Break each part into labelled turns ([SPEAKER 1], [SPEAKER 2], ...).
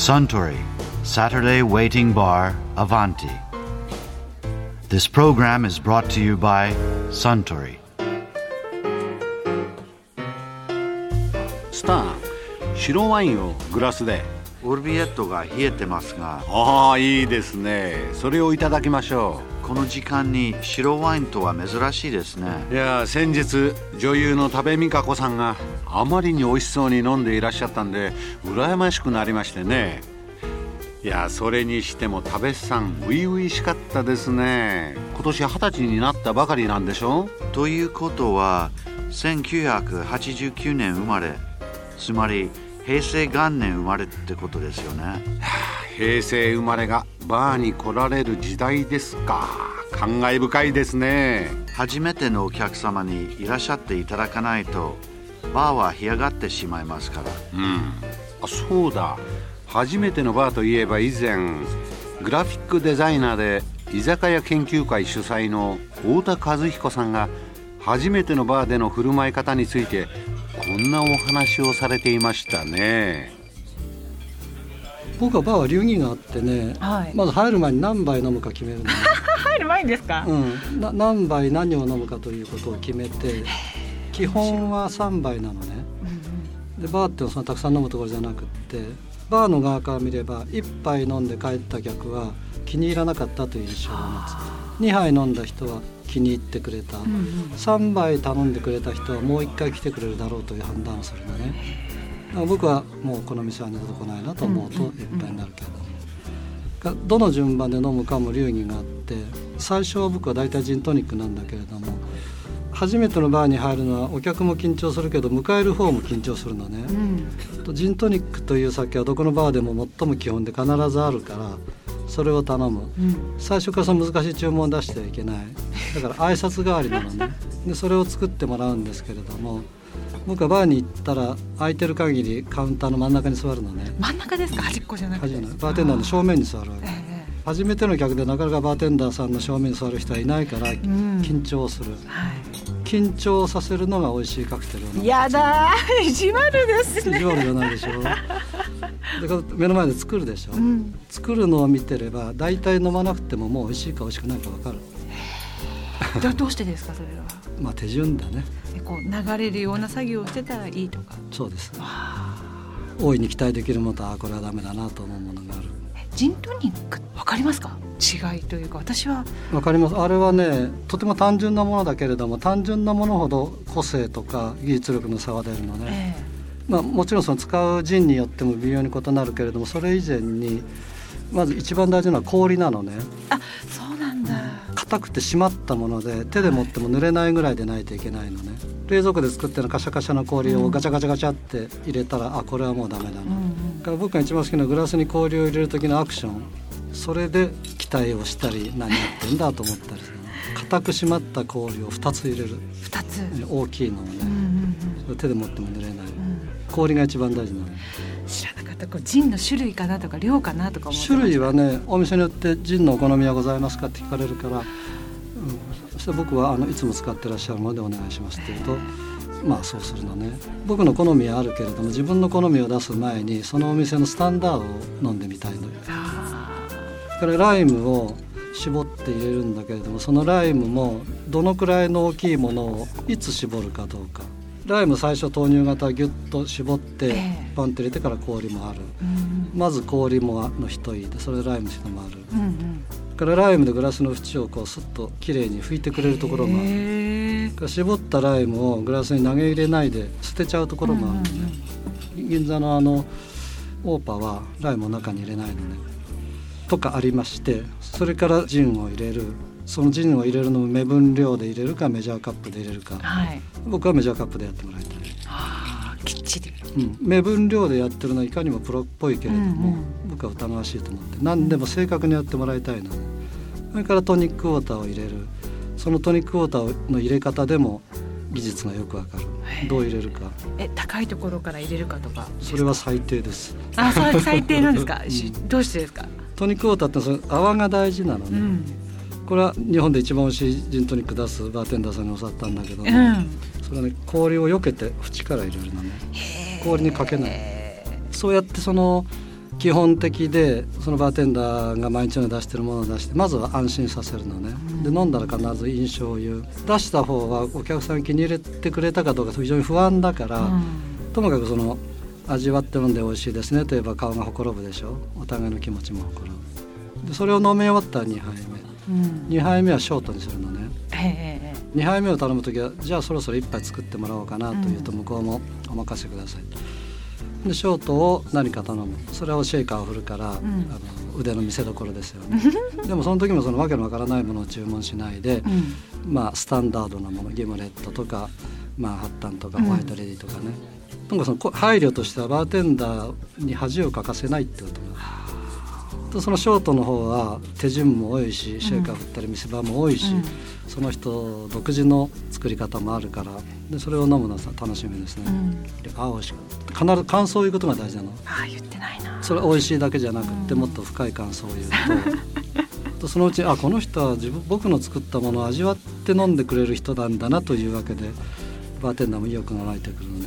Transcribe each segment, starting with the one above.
[SPEAKER 1] Suntory Saturday Waiting Bar Avanti. This program is brought to you by Suntory.
[SPEAKER 2] スター白ワインをグラスで
[SPEAKER 1] オルビエットが冷えてますが
[SPEAKER 2] ああいいですねそれをいただきましょ
[SPEAKER 1] この時間に白ワインとは珍しいですね。
[SPEAKER 2] ういや先日女優の多部未華子さんがあまりに美味しそうに飲んでいらっしゃったんで羨ましくなりましてね。いやそれにしても多部さん初々しかったですね。今年二十歳になったばかりなんでしょ？
[SPEAKER 1] ということは1989年生まれつまり平成元年生まれってことですよね
[SPEAKER 2] 平成生まれがバーに来られる時代ですか。感慨深いですね。
[SPEAKER 1] 初めてのお客様にいらっしゃっていただかないとバーは干上がってしまいますから。
[SPEAKER 2] うん。あそうだ。初めてのバーといえば以前グラフィックデザイナーで居酒屋研究会主催の太田和彦さんが初めてのバーでの振る舞い方についてこんなお話をされていましたね
[SPEAKER 3] 僕はバーは流儀があってね、
[SPEAKER 4] はい。
[SPEAKER 3] まず入る前に何杯飲むか決めるのね、
[SPEAKER 4] 入る前にですか、
[SPEAKER 3] うん、な何杯何を飲むかということを決めて基本は3杯なのね。でバーってのはそんなたくさん飲むところじゃなくってバーの側から見れば1杯飲んで帰った客は気に入らなかったという印象を持つ。2杯飲んだ人は気に入ってくれた、3杯頼んでくれた人はもう1回来てくれるだろうという判断をするのね僕はもうこの店は二度と来ないなと思うといっぱいになるけれどどの順番で飲むかも流儀があって最初は僕は大体ジントニックなんだけれども初めてのバーに入るのはお客も緊張するけど迎える方も緊張するのね、とジントニックという酒はどこのバーでも最も基本で必ずあるからそれを頼む、最初からその難しい注文を出してはいけない。だから挨拶代わりなのね。でそれを作ってもらうんですけれども僕はバーに行ったら空いてる限りカウンターの真ん中に座るのね。
[SPEAKER 4] 真ん中ですか？端っこじゃなくて。
[SPEAKER 3] バーテンダーの正面に座るわけ
[SPEAKER 4] ええ
[SPEAKER 3] 初めての客でなかなかバーテンダーさんの正面に座る人はいないから
[SPEAKER 4] ん。
[SPEAKER 3] 緊張する、
[SPEAKER 4] は
[SPEAKER 3] 緊張させるのが美味しいカクテル
[SPEAKER 4] やだー。意地悪ですね。
[SPEAKER 3] 意地悪じゃないでしょ。でこれ目の前で作るでしょ、
[SPEAKER 4] ん。
[SPEAKER 3] 作るのを見てれば大体飲まなくてももう美味しいか美味しくないか分かる
[SPEAKER 4] ど どうしてですかそれは？
[SPEAKER 3] まあ手順だね。
[SPEAKER 4] えこう流れるような作業をしてたらいいとか？
[SPEAKER 3] そうです。大いに期待できるものとあこれはダメだなと思うものがある。
[SPEAKER 4] えジントニックわかりますか？違いというか私は。
[SPEAKER 3] わかります。あれはねとても単純なものだけれども単純なものほど個性とか技術力の差が出るのね、
[SPEAKER 4] え
[SPEAKER 3] まあ、もちろんその使うジンによっても微妙に異なるけれどもそれ以前にまず一番大事なのは氷なのね。
[SPEAKER 4] えあそうなんだ。
[SPEAKER 3] 硬くて締まったもので手で持っても濡れないぐらいでないといけないのね。冷蔵庫で作ってるカシャカシャの氷をガチャガチャガチャって入れたら、あこれはもうダメだな、だから僕が一番好きなグラスに氷を入れる時のアクションそれで期待をしたり何やってんだと思ったりする く締まった氷を2つ入れる。
[SPEAKER 4] 二つ。
[SPEAKER 3] 大きいのをね、
[SPEAKER 4] うんうん
[SPEAKER 3] それ手で持っても濡れない、
[SPEAKER 4] うん。
[SPEAKER 3] 氷が一番大事なの。
[SPEAKER 4] 知らなかったこうジンの種類かなとか量かなとか
[SPEAKER 3] 種類はねお店によってジンのお好みはございますかって聞かれるから、うん、そして僕はあのいつも使ってらっしゃるものでお願いしますって言うとまあそうするのね。僕の好みはあるけれども自分の好みを出す前にそのお店のスタンダードを飲んでみたいのよ。からライムを絞って入れるんだけれどもそのライムもどのくらいの大きいものをいつ絞るかどうかライム最初豆乳型ギュッと絞って
[SPEAKER 4] ええ。
[SPEAKER 3] パンって入れてから氷もある。
[SPEAKER 4] ーうん。
[SPEAKER 3] まず氷もの一いでそれでライムしてもある。
[SPEAKER 4] うんうん。
[SPEAKER 3] からライムでグラスの縁をこうスッときれいに拭いてくれるところもある。絞ったライムをグラスに投げ入れないで捨てちゃうところもあるのね、銀座のあのオーパーはライムを中に入れないのね。とかありましてそれからジンを入れるそのジンを入れるのも目分量で入れるかメジャーカップで入れるか。
[SPEAKER 4] はい。
[SPEAKER 3] 僕はメジャーカップでやってもらいたい、
[SPEAKER 4] あーきっちり。
[SPEAKER 3] うん、目分量でやってるのはいかにもプロっぽいけれども、
[SPEAKER 4] うんうん。
[SPEAKER 3] 僕は疑わしいと思って。何でも正確にやってもらいたいのねそれからトニックウォーターを入れる。そのトニックウォーターの入れ方でも技術がよくわかる。どう入れるか。
[SPEAKER 4] え高いところから入れるかとか。
[SPEAKER 3] それは最低です。
[SPEAKER 4] あそれ最低なんですか、しどうしてですか？
[SPEAKER 3] トニックウォーターってその泡が大事なのね、
[SPEAKER 4] うん
[SPEAKER 3] これは日本で一番美味しいジントニック出すバーテンダーさんに教わったんだけども、
[SPEAKER 4] うん。
[SPEAKER 3] それはね氷を避けて縁から入れるの。ね氷にかけない。そうやってその基本的でそのバーテンダーが毎日の出してるものを出してまずは安心させるのね。で飲んだら必ず印象を言う。出した方はお客さん気に入れてくれたかどうか非常に不安だから、ともかくその味わって飲んで美味しいですねといえば顔がほころぶでしょ。お互いの気持ちもほころぶでそれを飲み終わったら2杯目、うん、2杯目はショートにするのね。2杯目を頼む時はじゃあそろそろ1杯作ってもらおうかなというと向こうもお任せください、でショートを何か頼む。それをシェイカーを振るから、うん、あの腕の見せ所ですよね。でもその時もそのわけのわからないものを注文しないで、うん、まあスタンダードなものギムレットとかマンハッタンとかホワイトレディとかね、うん、なんかその配慮としてはバーテンダーに恥をかかせないってことがとそのショートの方は手順も多いしシェイカー振ったり見せ場も多いし、うん、その人独自の作り方もあるからでそれを飲むのは楽しみですね、うん、あ美味しかった必ず感想を言うことが大事なの。
[SPEAKER 4] あ言ってないな。
[SPEAKER 3] それ美味しいだけじゃなくて、もっと深い感想を言うと。とそのうちあこの人は自分僕の作ったものを味わって飲んでくれる人なんだなというわけでバーテンダーも意欲が湧いてくるので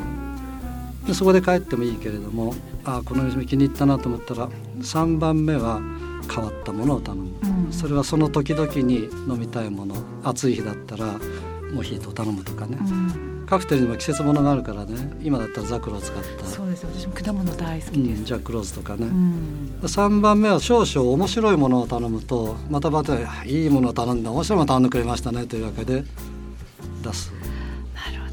[SPEAKER 3] でそこで帰ってもいいけれどもあこの店気に入ったなと思ったら3番目は変わったものを頼む、うん、それはその時々に飲みたいもの暑い日だったらモヒートを頼むとかね、うん、カクテルにも季節物があるからね。今だったらザクロを使った。
[SPEAKER 4] そうです私も果物大好きです、
[SPEAKER 3] うん、ジャックローズとかね、うん、3番目は少々面白いものを頼むとまたまたいいものを頼んで面白いものを頼んでくれましたねというわけで出す。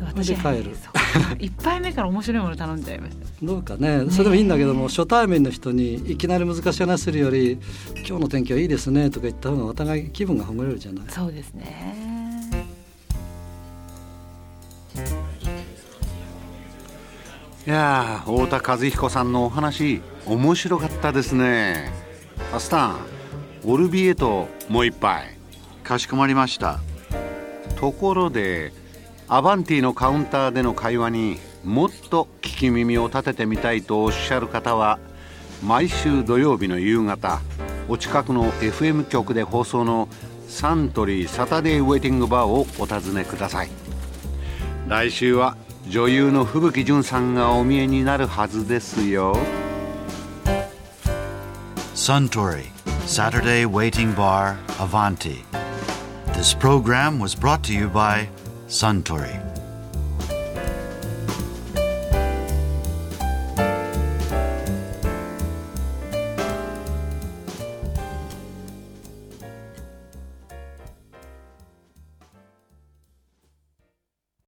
[SPEAKER 4] 私帰る 一杯目から面白いもの頼んじゃいました。
[SPEAKER 3] どうかね。それでもいいんだけども初対面の人にいきなり難しい話するより「今日の天気はいいですね」とか言った方がお互い気分がほぐれるじゃない。
[SPEAKER 4] そうですね。
[SPEAKER 2] いや太田和彦さんのお話面白かったですね。アスタンオルビエトもう一杯。
[SPEAKER 1] かしこまりました。
[SPEAKER 2] ところでアバンティのカウンターでの会話にもっと聞き耳を立ててみたいとおっしゃる方は毎週土曜日の夕方お近くの FM 局で放送のサントリーサタデーウェイティングバーをお尋ねください。来週は女優の吹雪純さんがお見えになるはずですよ。
[SPEAKER 1] Suntory Saturday Waiting Bar Avanti. This program was brought to you by Suntory